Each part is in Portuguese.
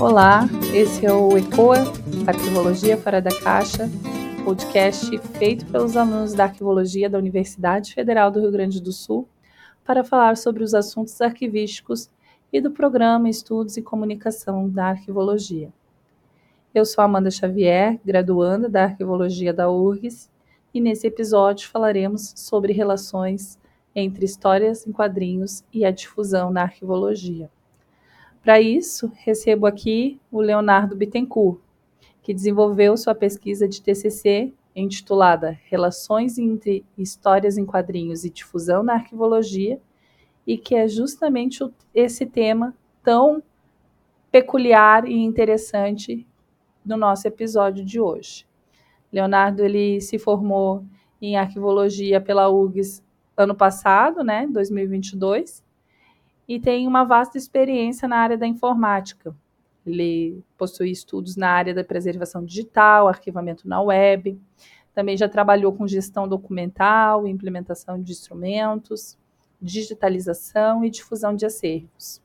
Olá, esse é o ECOA, Arquivologia Fora da Caixa, podcast feito pelos alunos da Arquivologia da Universidade Federal do Rio Grande do Sul para falar sobre os assuntos arquivísticos e do programa Estudos e Comunicação da Arquivologia. Eu sou Amanda Xavier, graduanda da Arquivologia da URGS, e nesse episódio falaremos sobre relações entre histórias em quadrinhos e a difusão na arquivologia. Para isso, recebo aqui o Leonardo Bittencourt, que desenvolveu sua pesquisa de TCC intitulada Relações entre Histórias em Quadrinhos e Difusão na Arquivologia, e que é justamente esse tema tão peculiar e interessante no nosso episódio de hoje. Leonardo ele se formou em arquivologia pela URGS ano passado, né, 2022, e tem uma vasta experiência na área da informática. Ele possui estudos na área da preservação digital, arquivamento na web, também já trabalhou com gestão documental, implementação de instrumentos, digitalização e difusão de acervos.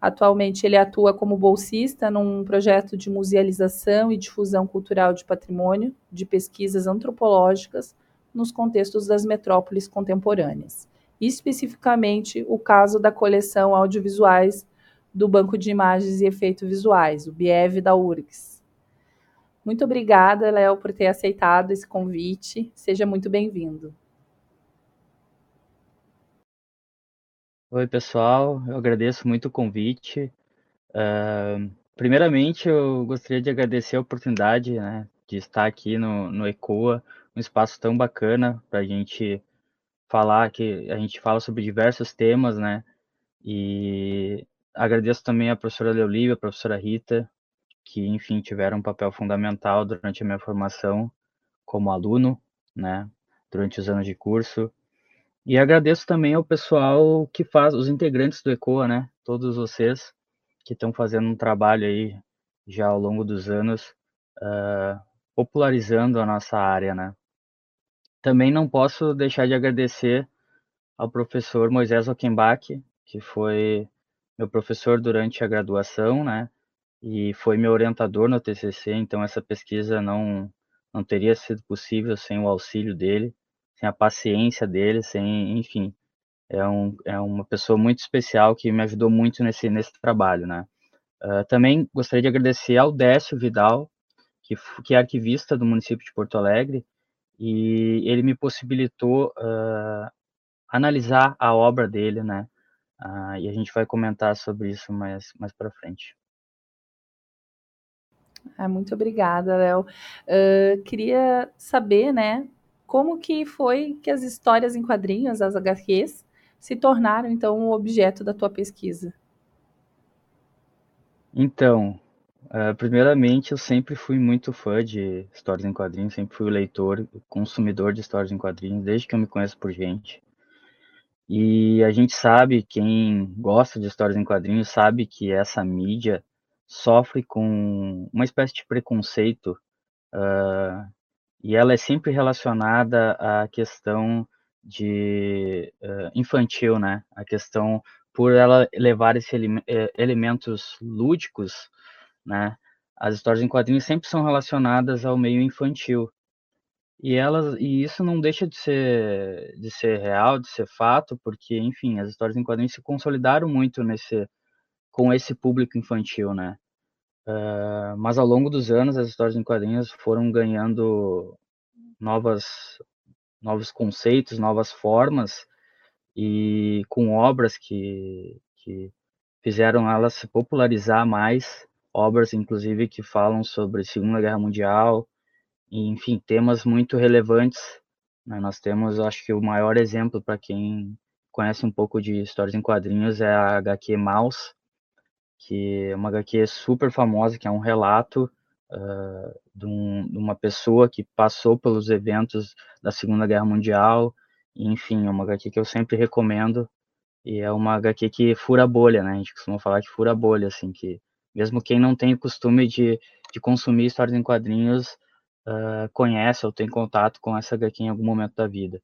Atualmente, ele atua como bolsista num projeto de musealização e difusão cultural de patrimônio, de pesquisas antropológicas nos contextos das metrópoles contemporâneas. Especificamente, o caso da coleção audiovisuais do Banco de Imagens e Efeitos Visuais, o BIEV da URGS. Muito obrigada, Léo, por ter aceitado esse convite. Seja muito bem-vindo. Oi, pessoal. Eu agradeço muito o convite. Uh, primeiramente, eu gostaria de agradecer a oportunidade né, de estar aqui no, no ECOA, um espaço tão bacana para a gente falar, que a gente fala sobre diversos temas, né? E agradeço também a professora Leolívia, a professora Rita, que, enfim, tiveram um papel fundamental durante a minha formação como aluno, né? Durante os anos de curso. E agradeço também ao pessoal que faz, os integrantes do ECOA, né? Todos vocês que estão fazendo um trabalho aí já ao longo dos anos, uh, popularizando a nossa área, né? Também não posso deixar de agradecer ao professor Moisés Ockenbach, que foi meu professor durante a graduação, né? E foi meu orientador no TCC, então essa pesquisa não, não teria sido possível sem o auxílio dele sem a paciência dele, sem, enfim, é, um, é uma pessoa muito especial que me ajudou muito nesse, nesse trabalho, né. Uh, também gostaria de agradecer ao Décio Vidal, que, que é arquivista do município de Porto Alegre, e ele me possibilitou uh, analisar a obra dele, né, uh, e a gente vai comentar sobre isso mais, mais para frente. Ah, muito obrigada, Léo. Uh, queria saber, né, como que foi que as histórias em quadrinhos, as HQs, se tornaram então o objeto da tua pesquisa? Então, uh, primeiramente eu sempre fui muito fã de histórias em quadrinhos, sempre fui leitor, consumidor de histórias em quadrinhos, desde que eu me conheço por gente. E a gente sabe, quem gosta de histórias em quadrinhos, sabe que essa mídia sofre com uma espécie de preconceito uh, e ela é sempre relacionada à questão de uh, infantil, né? A questão por ela levar esses eh, elementos lúdicos, né? As histórias em quadrinhos sempre são relacionadas ao meio infantil. E elas e isso não deixa de ser de ser real, de ser fato, porque enfim, as histórias em quadrinhos se consolidaram muito nesse com esse público infantil, né? Uh, mas ao longo dos anos, as histórias em quadrinhos foram ganhando novas, novos conceitos, novas formas, e com obras que, que fizeram elas se popularizar mais, obras inclusive que falam sobre Segunda Guerra Mundial, e, enfim, temas muito relevantes. Né? Nós temos, acho que o maior exemplo para quem conhece um pouco de histórias em quadrinhos é a HQ Maus, que é uma HQ super famosa, que é um relato uh, de, um, de, uma pessoa que passou pelos eventos da Segunda Guerra Mundial, enfim, é uma HQ que eu sempre recomendo, e é uma HQ que fura bolha, né, a gente costuma falar que fura bolha, assim, que mesmo quem não tem o costume de, de consumir histórias em quadrinhos, uh, conhece ou tem contato com essa HQ em algum momento da vida.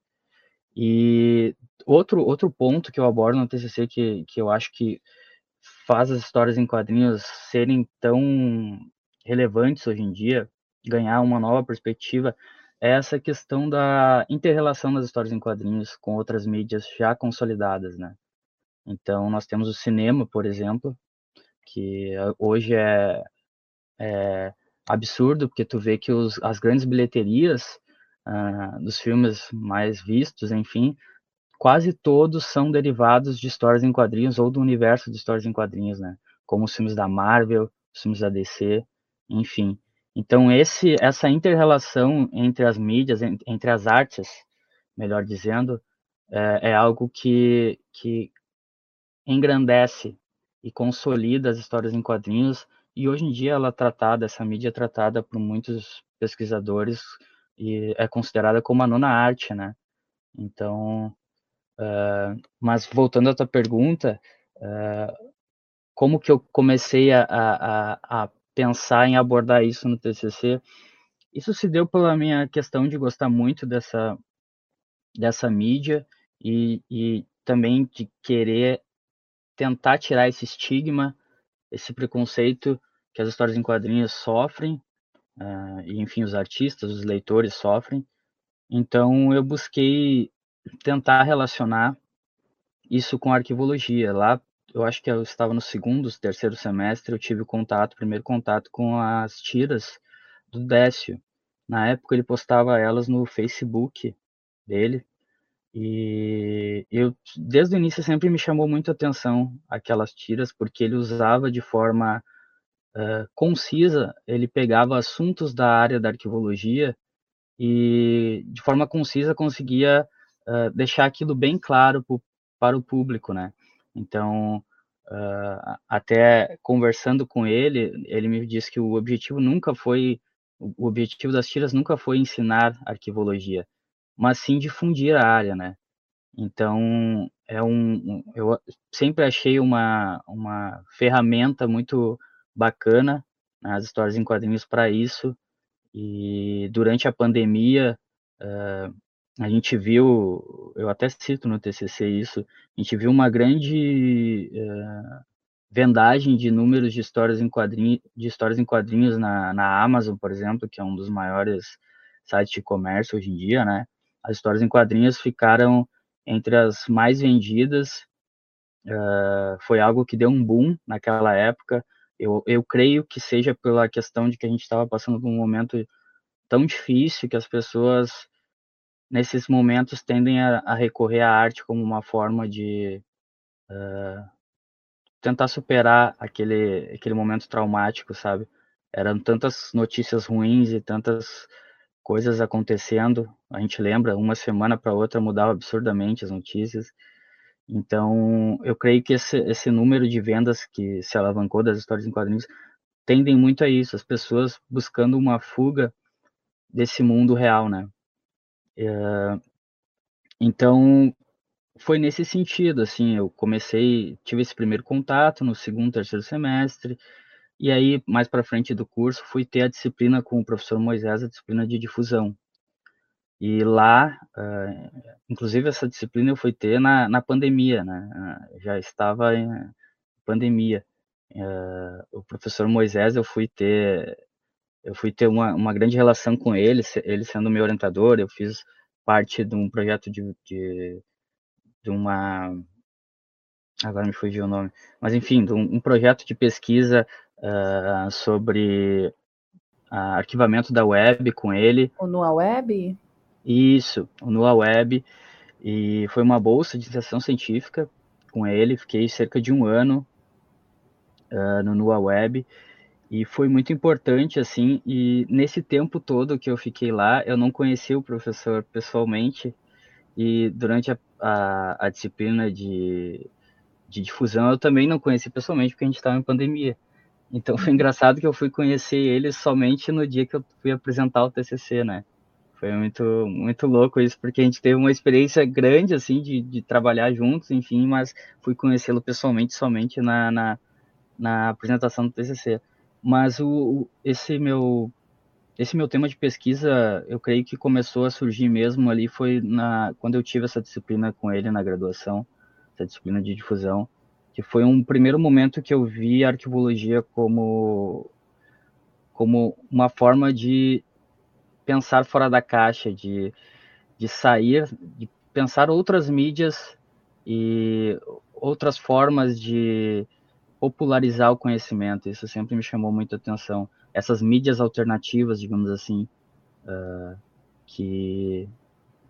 E outro, outro ponto que eu abordo no TCC que, que eu acho que faz as histórias em quadrinhos serem tão relevantes hoje em dia, ganhar uma nova perspectiva, é essa questão da interrelação das histórias em quadrinhos com outras mídias já consolidadas, né? Então, nós temos o cinema, por exemplo, que hoje é, é absurdo, porque tu vê que os, as grandes bilheterias uh, dos filmes mais vistos, enfim, quase todos são derivados de histórias em quadrinhos ou do universo de histórias em quadrinhos, né? Como os filmes da Marvel, os filmes da DC, enfim. Então esse essa interrelação entre as mídias, entre as artes, melhor dizendo, é, é algo que que engrandece e consolida as histórias em quadrinhos e hoje em dia ela é tratada, essa mídia é tratada por muitos pesquisadores e é considerada como a nona arte, né? Então, uh, mas voltando à tua pergunta, uh, como que eu comecei a, a, a, pensar em abordar isso no TCC? Isso se deu pela minha questão de gostar muito dessa, dessa mídia e, e também de querer tentar tirar esse estigma, esse preconceito que as histórias em quadrinhos sofrem uh, e enfim os artistas, os leitores sofrem. Então eu busquei tentar relacionar isso com arquivologia. Lá eu acho que eu estava no segundo, terceiro semestre, eu tive contato, primeiro contato com as tiras do Décio. Na época ele postava elas no Facebook dele. E eu desde o início sempre me chamou muito a atenção aquelas tiras porque ele usava de forma uh, concisa, ele pegava assuntos da área da arquivologia e de forma concisa conseguia uh, deixar aquilo bem claro pro, para o público, né? Então, uh, até conversando com ele, ele me disse que o objetivo nunca foi, o objetivo das tiras nunca foi ensinar arquivologia, mas sim difundir a área, né? Então, é um, eu sempre achei uma, uma ferramenta muito bacana nas histórias em quadrinhos para isso. E durante a pandemia, uh, a gente viu, eu até cito no TCC isso, a gente viu uma grande uh, vendagem de números de histórias em quadrinhos, de histórias em quadrinhos na, na Amazon, por exemplo, que é um dos maiores sites de comércio hoje em dia, né? As histórias em quadrinhos ficaram entre as mais vendidas. Uh, foi algo que deu um boom naquela época. Eu, eu creio que seja pela questão de que a gente estava passando por um momento tão difícil que as pessoas, nesses momentos, tendem a, a recorrer à arte como uma forma de uh, tentar superar aquele, aquele momento traumático, sabe? Eram tantas notícias ruins e tantas coisas acontecendo. A gente lembra, uma semana para outra mudava absurdamente as notícias. Então, eu creio que esse, esse número de vendas que se alavancou das histórias em quadrinhos tendem muito a isso, as pessoas buscando uma fuga desse mundo real, né? É, então, foi nesse sentido, assim, eu comecei, tive esse primeiro contato no segundo, terceiro semestre, e aí, mais para frente do curso, fui ter a disciplina com o professor Moisés, a disciplina de difusão. E lá, uh, inclusive essa disciplina eu fui ter na, na pandemia, né? Uh, já estava em pandemia. Uh, o professor Moisés eu fui ter eu fui ter uma, uma grande relação com ele, ele sendo meu orientador, eu fiz parte de um projeto de, de, de uma agora me fugiu o nome, mas enfim, um, um projeto de pesquisa sobre arquivamento da web com ele. O Nua Web? Isso, no Web. E foi uma bolsa de iniciação científica com ele. Fiquei cerca de um ano uh, no Nua Web. E foi muito importante, assim. E nesse tempo todo que eu fiquei lá, eu não conheci o professor pessoalmente. E durante a, a, a disciplina de, de difusão, eu também não conheci pessoalmente, porque a gente estava em pandemia. Então foi engraçado que eu fui conhecer ele somente no dia que eu fui apresentar o TCC, né? Foi muito, muito louco isso, porque a gente teve uma experiência grande, assim, de, de trabalhar juntos, enfim, mas fui conhecê-lo pessoalmente somente na, na, na, apresentação do TCC. Mas o, esse meu esse meu tema de pesquisa, eu creio que começou a surgir mesmo ali foi na quando eu tive essa disciplina com ele na graduação, essa disciplina de difusão, que foi um primeiro momento que eu vi a arquivologia como como uma forma de pensar fora da caixa, de, de sair, de pensar outras mídias e outras formas de popularizar o conhecimento. Isso sempre me chamou muita atenção. Essas mídias alternativas, digamos assim, uh, que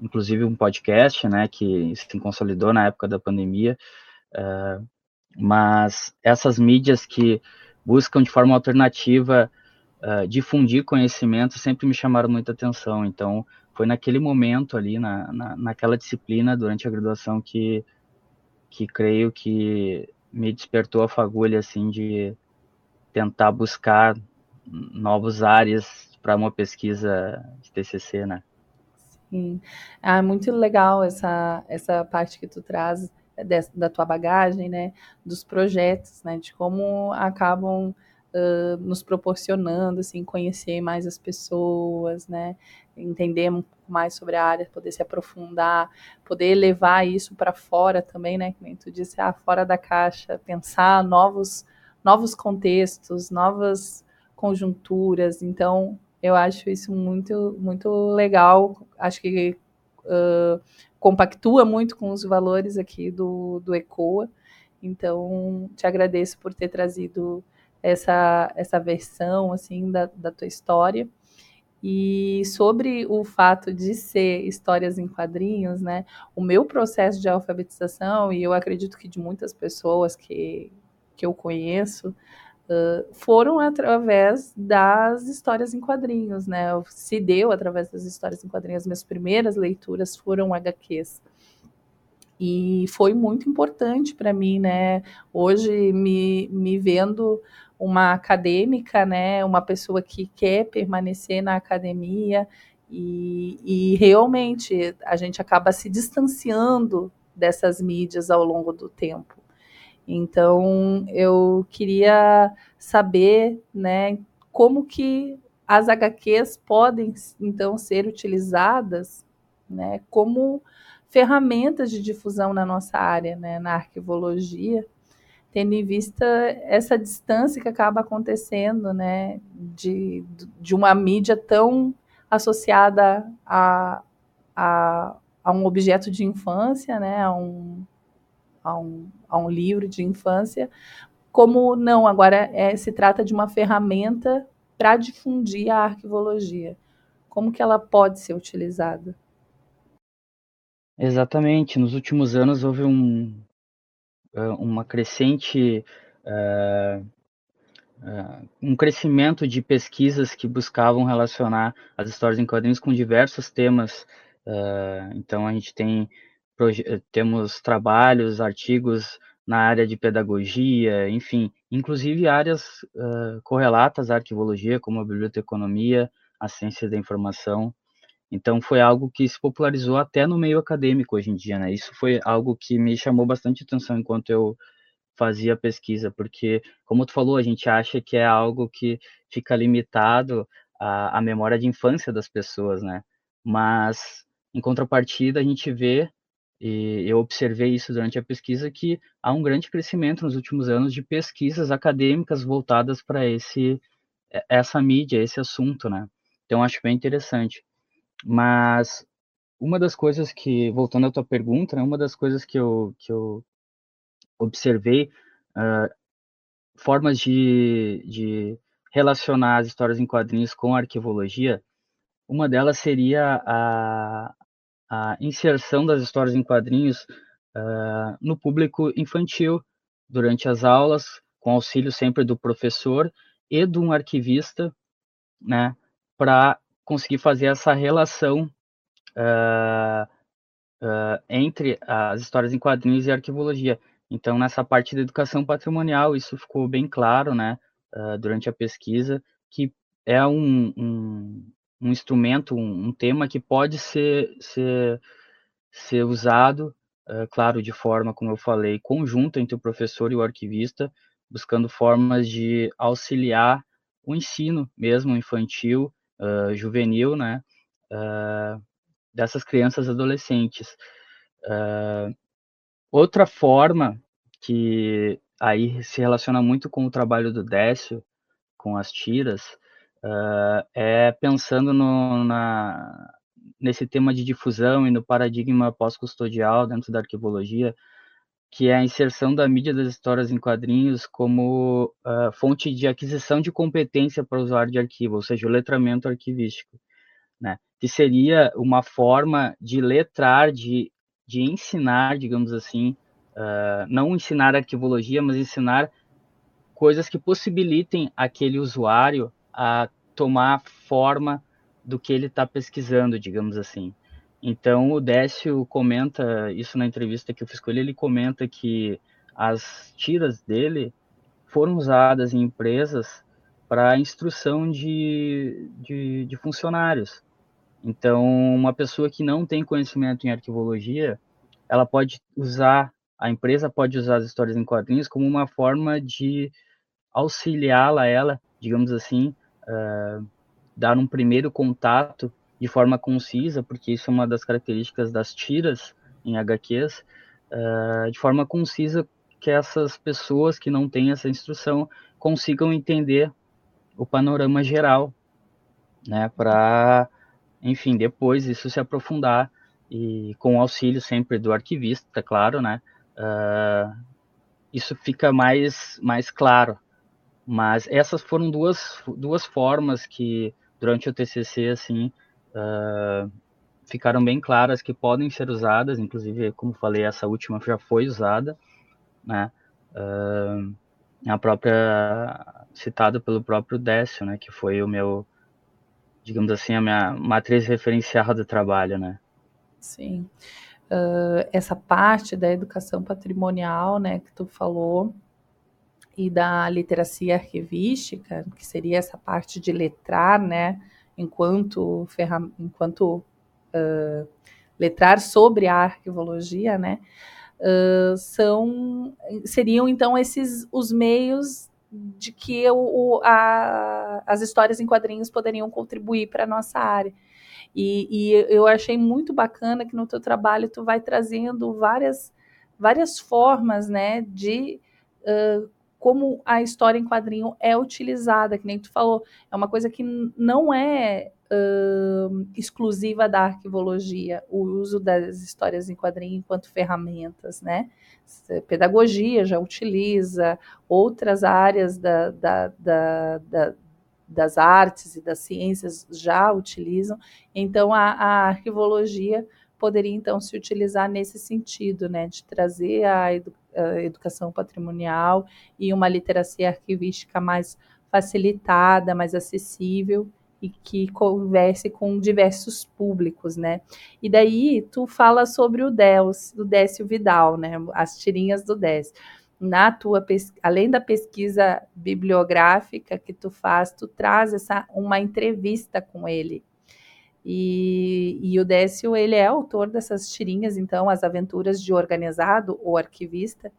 inclusive um podcast, né, que se consolidou na época da pandemia, uh, mas essas mídias que buscam de forma alternativa uh, difundir conhecimento sempre me chamaram muita atenção. Então, foi naquele momento ali, na, na, naquela disciplina durante a graduação que, que creio que me despertou a fagulha, assim, de tentar buscar novas áreas para uma pesquisa de TCC, né? Sim. Ah, muito legal essa, essa parte que tu traz da tua bagagem, né, dos projetos, né, de como acabam uh, nos proporcionando, assim, conhecer mais as pessoas, né, entender mais sobre a área, poder se aprofundar, poder levar isso para fora também, né, como tu disse, ah, fora da caixa, pensar novos, novos contextos, novas conjunturas, então eu acho isso muito, muito legal, acho que compactua muito com os valores aqui do, do ECOA. Então, te agradeço por ter trazido essa, essa versão assim da, da tua história. E sobre o fato de ser histórias em quadrinhos, né? O meu processo de alfabetização, e eu acredito que de muitas pessoas que, que eu conheço, foram através das histórias em quadrinhos, né? Se deu através das histórias em quadrinhos. As minhas primeiras leituras foram HQs. E foi muito importante para mim, né? Hoje, me, me vendo uma acadêmica, né? Uma pessoa que quer permanecer na academia e, e realmente a gente acaba se distanciando dessas mídias ao longo do tempo. Então, eu queria saber, né, como que as HQs podem então ser utilizadas, né, como ferramentas de difusão na nossa área, né, na arquivologia, tendo em vista essa distância que acaba acontecendo, né, de, de uma mídia tão associada a, a, a um objeto de infância, né, a um, a um, a um livro de infância, como não, agora é, se trata de uma ferramenta para difundir a arquivologia. Como que ela pode ser utilizada? Exatamente. Nos últimos anos houve um, uma crescente uh, uh, um crescimento de pesquisas que buscavam relacionar as histórias em quadrinhos com diversos temas. Uh, então a gente tem temos trabalhos, artigos na área de pedagogia, enfim, inclusive áreas uh, correlatas à arquivologia, como a biblioteconomia, a ciência da informação. Então foi algo que se popularizou até no meio acadêmico hoje em dia, né? Isso foi algo que me chamou bastante atenção enquanto eu fazia pesquisa, porque, como tu falou, a gente acha que é algo que fica limitado à, à memória de infância das pessoas, né? Mas, em contrapartida, a gente vê e eu observei isso durante a pesquisa que há um grande crescimento nos últimos anos de pesquisas acadêmicas voltadas para esse essa mídia, esse assunto, né? Então acho bem interessante. Mas uma das coisas que, voltando à tua pergunta, né, uma das coisas que eu, que eu observei, uh, formas de, de relacionar as histórias em quadrinhos com a arquivologia, uma delas seria a, a inserção das histórias em quadrinhos uh, no público infantil durante as aulas, com auxílio sempre do professor e de um arquivista, né, para conseguir fazer essa relação uh, uh, entre as histórias em quadrinhos e arquivologia. Então, nessa parte da educação patrimonial, isso ficou bem claro, né, durante a pesquisa, que é um, um, um instrumento, um, um, tema que pode ser, ser, ser usado, uh, claro, de forma, como eu falei, conjunta entre o professor e o arquivista, buscando formas de auxiliar o ensino mesmo infantil, uh, juvenil, né, uh, dessas crianças e adolescentes. outra forma que aí se relaciona muito com o trabalho do Décio, com as tiras, uh, é pensando no, na, nesse tema de difusão e no paradigma pós-custodial dentro da arquivologia, que é a inserção da mídia das histórias em quadrinhos como uh, fonte de aquisição de competência para o usuário de arquivo, ou seja, o letramento arquivístico, né? que seria uma forma de letrar, de, de ensinar, digamos assim, uh, não ensinar arquivologia, mas ensinar coisas que possibilitem aquele usuário a tomar forma do que ele está pesquisando, digamos assim. Então, o Décio comenta isso na entrevista que eu fiz com ele, ele comenta que as tiras dele foram usadas em empresas para instrução de, de, de, funcionários. Então, uma pessoa que não tem conhecimento em arquivologia, ela pode usar, a empresa pode usar as histórias em quadrinhos como uma forma de auxiliá-la, ela, digamos assim, uh, dar um primeiro contato de forma concisa, porque isso é uma das características das tiras em HQs, uh, de forma concisa que essas pessoas que não têm essa instrução consigam entender o panorama geral, né, para, enfim, depois isso se aprofundar e com o auxílio sempre do arquivista, claro, né, uh, isso fica mais, mais claro. Mas essas foram duas, duas formas que, durante o TCC, assim, uh, ficaram bem claras que podem ser usadas, inclusive, como falei, essa última já foi usada, né? Uh, a própria citada pelo próprio Décio, né, que foi o meu, digamos assim, a minha matriz referencial do trabalho, né? Sim. Uh, essa parte da educação patrimonial, né, que tu falou, e da literacia arquivística, que seria essa parte de letrar, né, enquanto, ferram enquanto uh, letrar sobre a arquivologia, né, uh, são, seriam então esses os meios de que o, a, as histórias em quadrinhos poderiam contribuir para a nossa área. E, e, eu achei muito bacana que no teu trabalho tu vai trazendo várias, várias formas né, de uh, como a história em quadrinho é utilizada, que nem tu falou, é uma coisa que não é uh, exclusiva da arquivologia, o uso das histórias em quadrinho enquanto ferramentas, né? Pedagogia já utiliza, outras áreas da, da, da, da das artes e das ciências já utilizam, então a, a arquivologia poderia então se utilizar nesse sentido, né, de trazer a, edu a educação patrimonial e uma literacia arquivística mais facilitada, mais acessível e que converse com diversos públicos, né? E daí tu fala sobre o Décio, o Décio Vidal, né? As tirinhas do Décio. Na tua além da pesquisa bibliográfica que tu faz, tu traz essa uma entrevista com ele e, e, o Décio, ele é autor dessas tirinhas, então, As Aventuras de Organizado, ou Arquivista.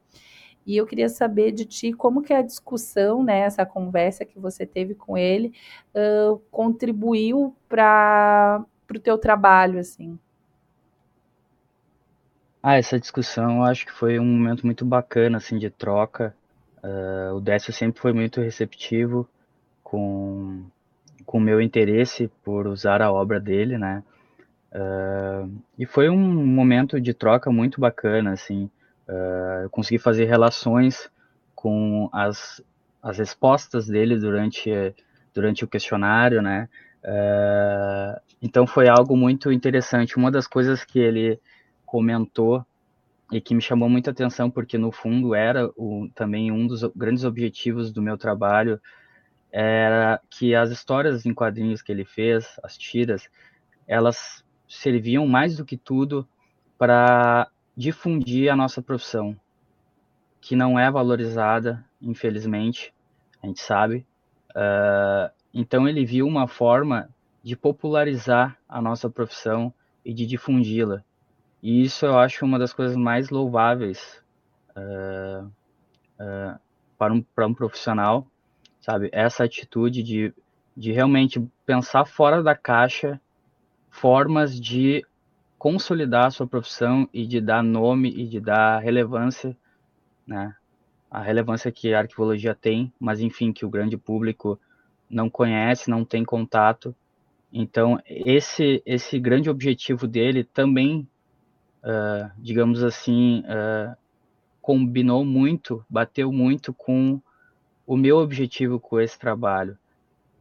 E eu queria saber de ti como que a discussão, né, essa conversa que você teve com ele, uh, contribuiu para o teu trabalho, assim. Ah, essa discussão eu acho que foi um momento muito bacana, assim, de troca. Uh, o Décio sempre foi muito receptivo com com meu interesse por usar a obra dele, né? Uh, e foi um momento de troca muito bacana, assim. Uh, eu consegui fazer relações com as, as respostas dele durante, durante o questionário, né? Uh, então foi algo muito interessante. Uma das coisas que ele comentou e que me chamou muita atenção, porque no fundo era o, também um dos grandes objetivos do meu trabalho era que as histórias em quadrinhos que ele fez, as tiras, elas serviam mais do que tudo para difundir a nossa profissão, que não é valorizada, infelizmente, a gente sabe. Uh, então ele viu uma forma de popularizar a nossa profissão e de difundi-la. E isso eu acho uma das coisas mais louváveis uh, uh, para, um, para um profissional sabe? Essa atitude de, de realmente pensar fora da caixa formas de consolidar a sua profissão e de dar nome e de dar relevância né? A relevância que a arquivologia tem, mas enfim, que o grande público não conhece, não tem contato. Então, esse, esse grande objetivo dele também, uh, digamos assim, uh, combinou muito, bateu muito com o meu objetivo com esse trabalho,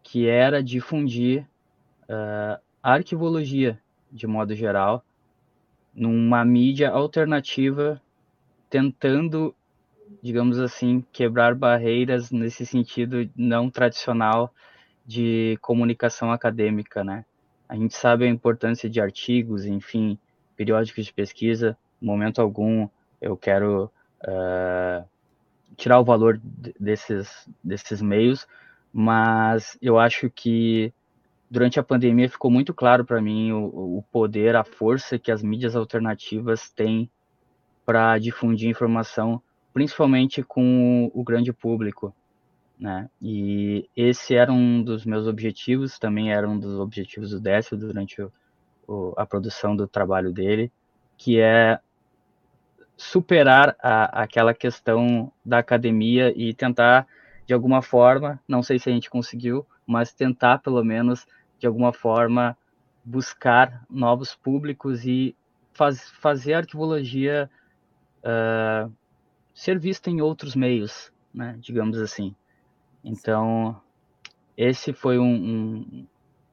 que era difundir uh, a arquivologia, de modo geral, numa mídia alternativa, tentando, digamos assim, quebrar barreiras nesse sentido não tradicional de comunicação acadêmica, né? A gente sabe a importância de artigos, enfim, periódicos de pesquisa. Momento algum eu quero uh, tirar o valor desses, desses meios, mas eu acho que durante a pandemia ficou muito claro para mim o, o, poder, a força que as mídias alternativas têm para difundir informação, principalmente com o, grande público. Né? E esse era um dos meus objetivos, também era um dos objetivos do Décio durante o, a produção do trabalho dele, que é superar a, aquela questão da academia e tentar, de alguma forma, não sei se a gente conseguiu, mas tentar pelo menos de alguma forma, buscar novos públicos e faz, fazer a arquivologia uh, ser vista em outros meios, né, digamos assim. Então, esse foi um,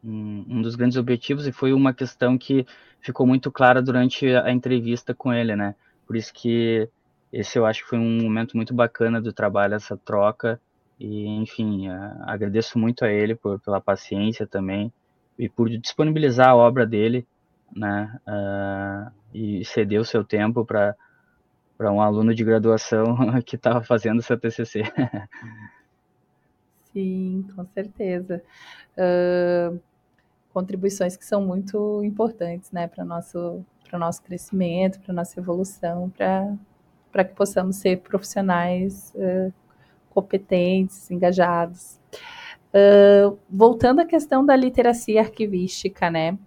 um, um, dos grandes objetivos e foi uma questão que ficou muito clara durante a entrevista com ele, né? Por isso que esse eu acho que foi um momento muito bacana do trabalho, essa troca, e, enfim, agradeço muito a ele por, pela paciência também e por disponibilizar a obra dele, né? Uh, e ceder o seu tempo para para um aluno de graduação que estava fazendo seu TCC. Sim, com certeza. Uh, contribuições que são muito importantes, né, para nosso para o nosso crescimento, para nossa evolução, para que possamos ser profissionais uh, competentes, engajados. Uh, voltando à questão da literacia arquivística, né?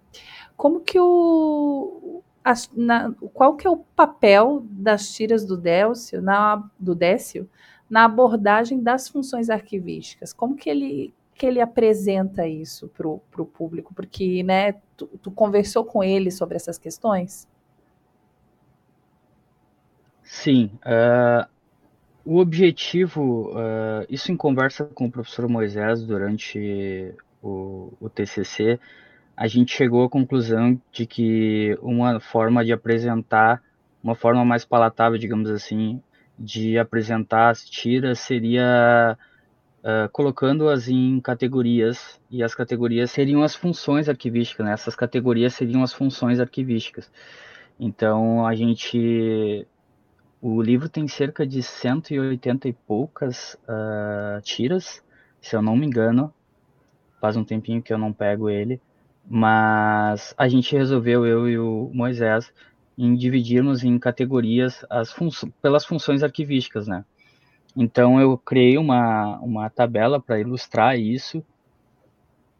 Como que o a, na, qual que é o papel das tiras do Décio, na, do Décio na abordagem das funções arquivísticas? Como que ele que ele apresenta isso para o público? Porque, né, tu, tu conversou com ele sobre essas questões? Sim, uh, o objetivo, uh, isso em conversa com o professor Moisés durante o, o TCC, a gente chegou à conclusão de que uma forma de apresentar, uma forma mais palatável, digamos assim, de apresentar as tiras seria uh, colocando-as em categorias, e as categorias seriam as funções arquivísticas, né? essas categorias seriam as funções arquivísticas. Então, a gente o livro tem cerca de 180 e poucas uh, tiras, se eu não me engano. Faz um tempinho que eu não pego ele. Mas a gente resolveu, eu e o Moisés, em dividirmos em categorias as fun pelas funções arquivísticas, né? Então eu criei uma, uma tabela para ilustrar isso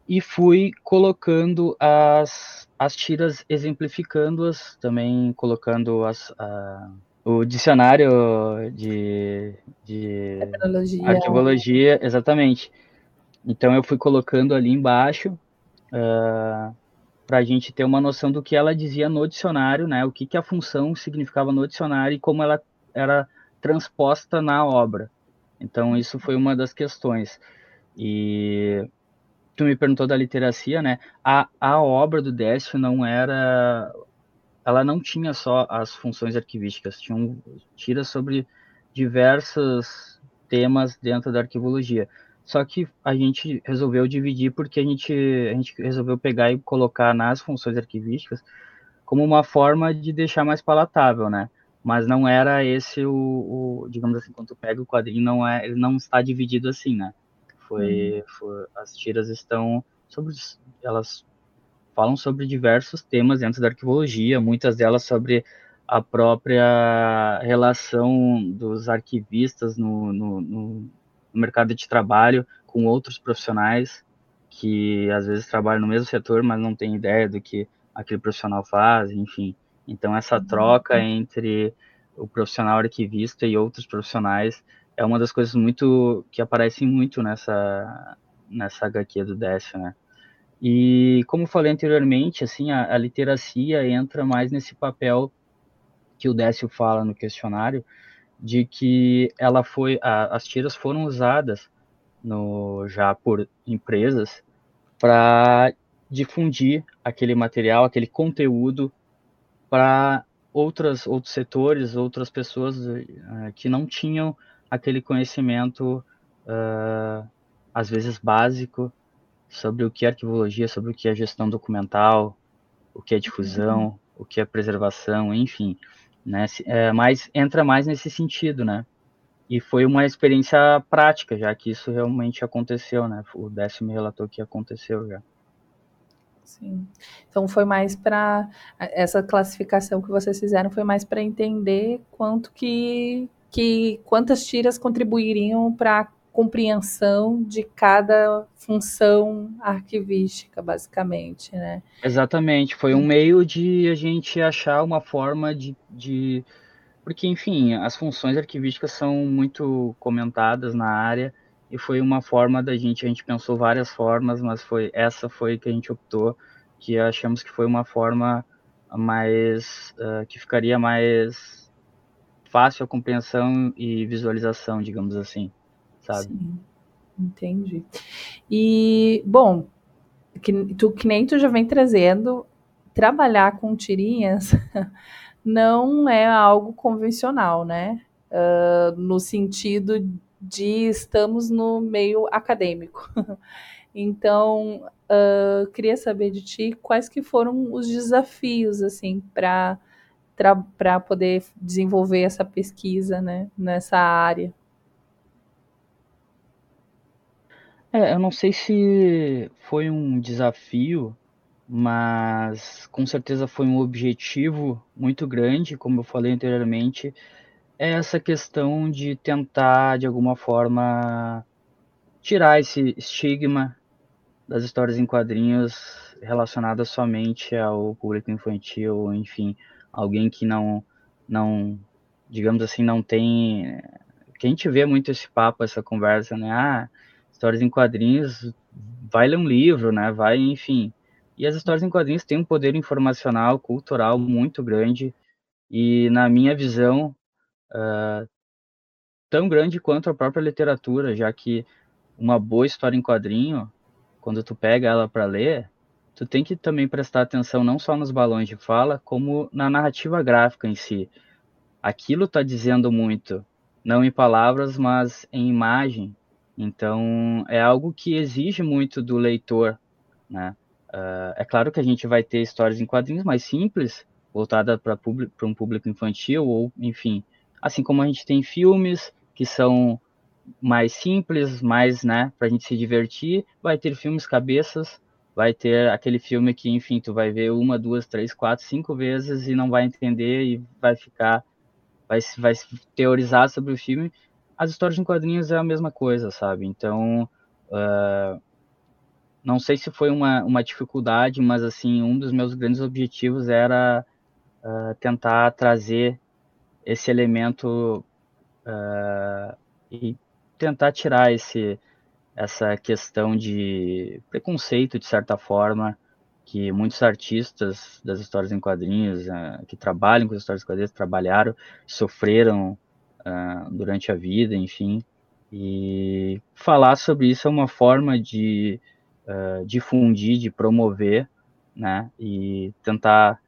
e fui colocando as, as tiras, exemplificando-as, também colocando as, uh, o dicionário de, de arquivologia, exatamente. Então eu fui colocando ali embaixo uh, ah, para a gente ter uma noção do que ela dizia no dicionário, né? O que, que a função significava no dicionário e como ela era transposta na obra. Então isso foi uma das questões. E tu me perguntou da literacia, né? A, a obra do Décio não era ela não tinha só as funções arquivísticas, tinha tira sobre diversos temas dentro da arquivologia. Só que a gente resolveu dividir porque a gente, a gente resolveu pegar e colocar nas funções arquivísticas como uma forma de deixar mais palatável, né? Mas não era esse o, o digamos assim, quando tu pega o quadrinho, não é, ele não está dividido assim, né? Foi, uhum. foi as tiras estão sobre, elas falam sobre diversos temas dentro da arquivologia, muitas delas sobre a própria relação dos arquivistas no, no, no mercado de trabalho com outros profissionais que às vezes trabalham no mesmo setor, mas não têm ideia do que aquele profissional faz, enfim. Então essa uhum. troca entre o profissional arquivista e outros profissionais é uma das coisas muito que aparecem muito nessa nessa HQ do Décio, né? E como falei anteriormente, assim, a, a literacia entra mais nesse papel que o Décio fala no questionário, de que ela foi, a, as tiras foram usadas no, já por empresas para difundir aquele material, aquele conteúdo para outras outros setores, outras pessoas uh, que não tinham aquele conhecimento uh, às vezes básico sobre o que é arquivologia, sobre o que é gestão documental, o que é difusão, uhum. o que é preservação, enfim, né? É, mas entra mais nesse sentido, né? E foi uma experiência prática, já que isso realmente aconteceu, né? O décimo me relatou que aconteceu já. Sim. Então foi mais para essa classificação que vocês fizeram foi mais para entender quanto que, que quantas tiras contribuiriam para a compreensão de cada função arquivística, basicamente, né? Exatamente. Foi um meio de a gente achar uma forma de, de porque, enfim, as funções arquivísticas são muito comentadas na área e foi uma forma da gente, a gente pensou várias formas, mas foi essa foi que a gente optou, que achamos que foi uma forma mais, uh, que ficaria mais fácil a compreensão e visualização, digamos assim, sabe? Sim, entendi. E, bom, que, tu, que nem tu já vem trazendo, trabalhar com tirinhas não é algo convencional, né? Uh, no sentido de estamos no meio acadêmico. então, uh, queria saber de ti quais que foram os desafios assim para para poder desenvolver essa pesquisa, né, nessa área. É, eu não sei se foi um desafio mas com certeza foi um objetivo muito grande, como eu falei anteriormente, é essa questão de tentar, de alguma forma, tirar esse estigma das histórias em quadrinhos relacionadas somente ao público infantil, enfim, alguém que não, não, digamos assim, não tem. Que a gente vê muito esse papo, essa conversa, né? Ah, histórias em quadrinhos, vai ler um livro, né? Vai, enfim e as histórias em quadrinhos têm um poder informacional, cultural muito grande, e na minha visão, uh, tão grande quanto a própria literatura, já que uma boa história em quadrinho, quando tu pega ela para ler, tu tem que também prestar atenção não só nos balões de fala, como na narrativa gráfica em si. Aquilo está dizendo muito, não em palavras, mas em imagem. Então, é algo que exige muito do leitor, né? Uh, é claro que a gente vai ter histórias em quadrinhos mais simples, voltada para um público infantil, ou enfim, assim como a gente tem filmes que são mais simples, mais, né, para a gente se divertir, vai ter filmes cabeças, vai ter aquele filme que, enfim, tu vai ver uma, duas, três, quatro, cinco vezes e não vai entender e vai ficar, vai, vai teorizar sobre o filme. As histórias em quadrinhos é a mesma coisa, sabe? Então, uh, não sei se foi uma, uma dificuldade, mas assim, um dos meus grandes objetivos era uh, tentar trazer esse elemento uh, e tentar tirar esse, essa questão de preconceito, de certa forma, que muitos artistas das histórias em quadrinhos, uh, que trabalham com as histórias em quadrinhos, trabalharam, sofreram durante a vida, enfim. E falar sobre isso é uma forma de uh, difundir, de promover, né? E tentar,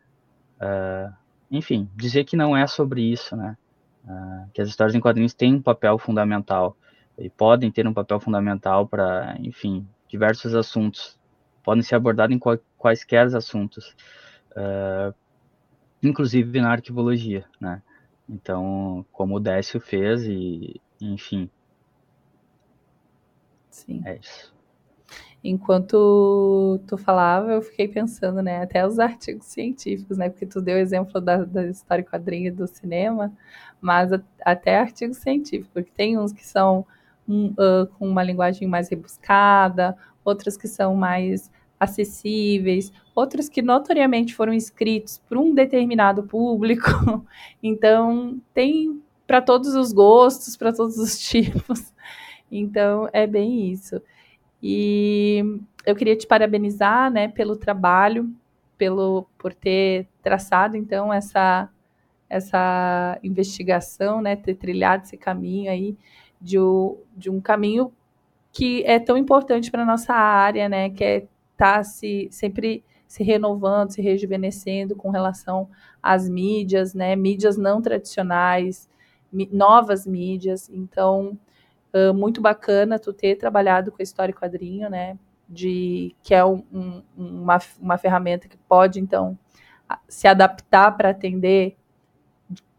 uh, enfim, dizer que não é sobre isso, né? Uh, que as histórias em quadrinhos têm um papel fundamental e podem ter um papel fundamental para, enfim, diversos assuntos. Podem ser abordados em qual, quaisquer assuntos, inclusive na arquivologia, né? Então, como o Décio fez e, enfim. Sim. É isso enquanto tu falava, eu fiquei pensando, né, até os artigos científicos, né, porque tu deu o exemplo da, da história quadrinho do cinema, mas a, até artigos científicos, porque tem uns que são um, uh, com uma linguagem mais rebuscada, outros que são mais acessíveis, outros que notoriamente foram escritos por um determinado público. Então, tem para todos os gostos, para todos os tipos. Então, é bem isso. E eu queria te parabenizar, né, pelo trabalho, pelo por ter traçado então essa essa investigação, né, ter trilhado esse caminho aí de, de um caminho que é tão importante para nossa área, né, que é estar tá se sempre se renovando, se rejuvenescendo com relação às mídias, né, mídias não tradicionais, novas mídias. Então, uh, muito bacana tu ter trabalhado com a história e quadrinho, né, de que é um, um, uma, uma ferramenta que pode então se adaptar para atender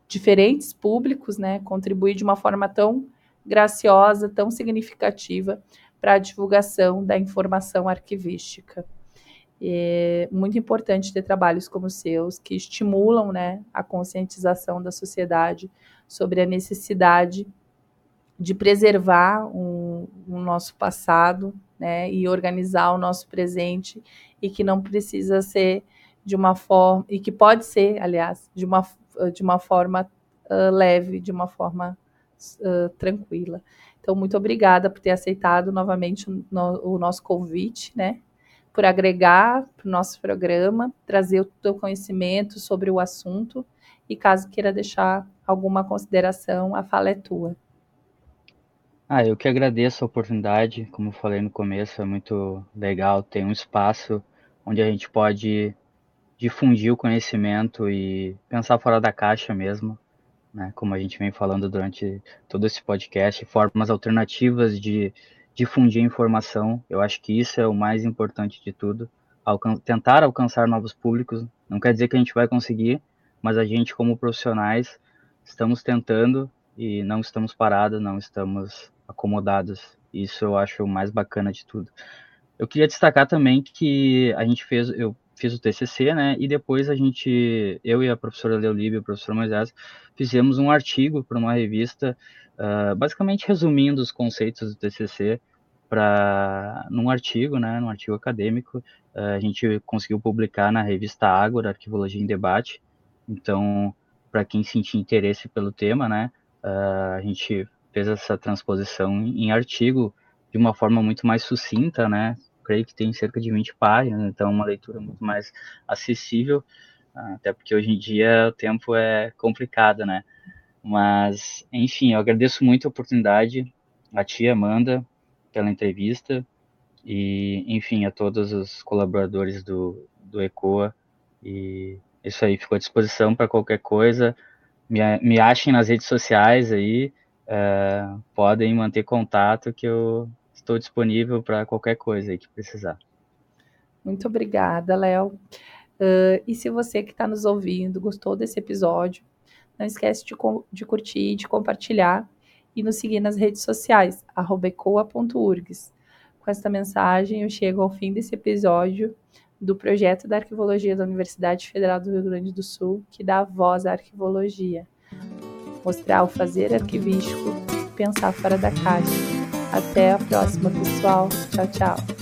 diferentes públicos, né, contribuir de uma forma tão graciosa, tão significativa para a divulgação da informação arquivística. É muito importante ter trabalhos como os seus, que estimulam né, a conscientização da sociedade sobre a necessidade de preservar o, o nosso passado né, e organizar o nosso presente, e que não precisa ser de uma forma, e que pode ser, aliás, de uma, de uma forma uh, leve, de uma forma uh, tranquila. Então, muito obrigada por ter aceitado novamente o, no, o nosso convite, né? Por agregar para o nosso programa, trazer o teu conhecimento sobre o assunto e caso queira deixar alguma consideração, a fala é tua. Ah, eu que agradeço a oportunidade, como eu falei no começo, é muito legal ter um espaço onde a gente pode difundir o conhecimento e pensar fora da caixa mesmo né, como a gente vem falando durante todo esse podcast, formas alternativas de difundir informação. Eu acho que isso é o mais importante de tudo. Alcan tentar alcançar novos públicos. Não quer dizer que a gente vai conseguir, mas a gente, como profissionais, estamos tentando e não estamos parados, não estamos acomodados. Isso eu acho o mais bacana de tudo. Eu queria destacar também que a gente fez, eu fiz o TCC, né? E depois a gente, eu e a professora Leolívia, o professor Moisés, fizemos um artigo para uma revista, uh, basicamente resumindo os conceitos do TCC para num artigo, né? Num artigo acadêmico, uh, a gente conseguiu publicar na revista Ágora, Arquivologia em Debate. Então, para quem sentir interesse pelo tema, né? Uh, a gente fez essa transposição em artigo de uma forma muito mais sucinta, né? creio que tem cerca de 20 páginas, então é uma leitura muito mais acessível, até porque hoje em dia o tempo é complicado, né? Mas, enfim, eu agradeço muito a oportunidade, a tia Amanda, pela entrevista, e, enfim, a todos os colaboradores do, do ECOA, e isso aí, ficou à disposição para qualquer coisa, me, me achem nas redes sociais aí, é, podem manter contato que eu estou disponível para qualquer coisa aí que precisar. Muito obrigada, Léo. Uh, e se você que está nos ouvindo gostou desse episódio, não esquece de, de curtir, de compartilhar e nos seguir nas redes sociais, ecoa.urgs. Com esta mensagem, eu chego ao fim desse episódio do projeto da Arquivologia da Universidade Federal do Rio Grande do Sul, que dá voz à arquivologia. Mostrar o fazer arquivístico, pensar fora da caixa. Até a próxima, pessoal. Tchau, tchau.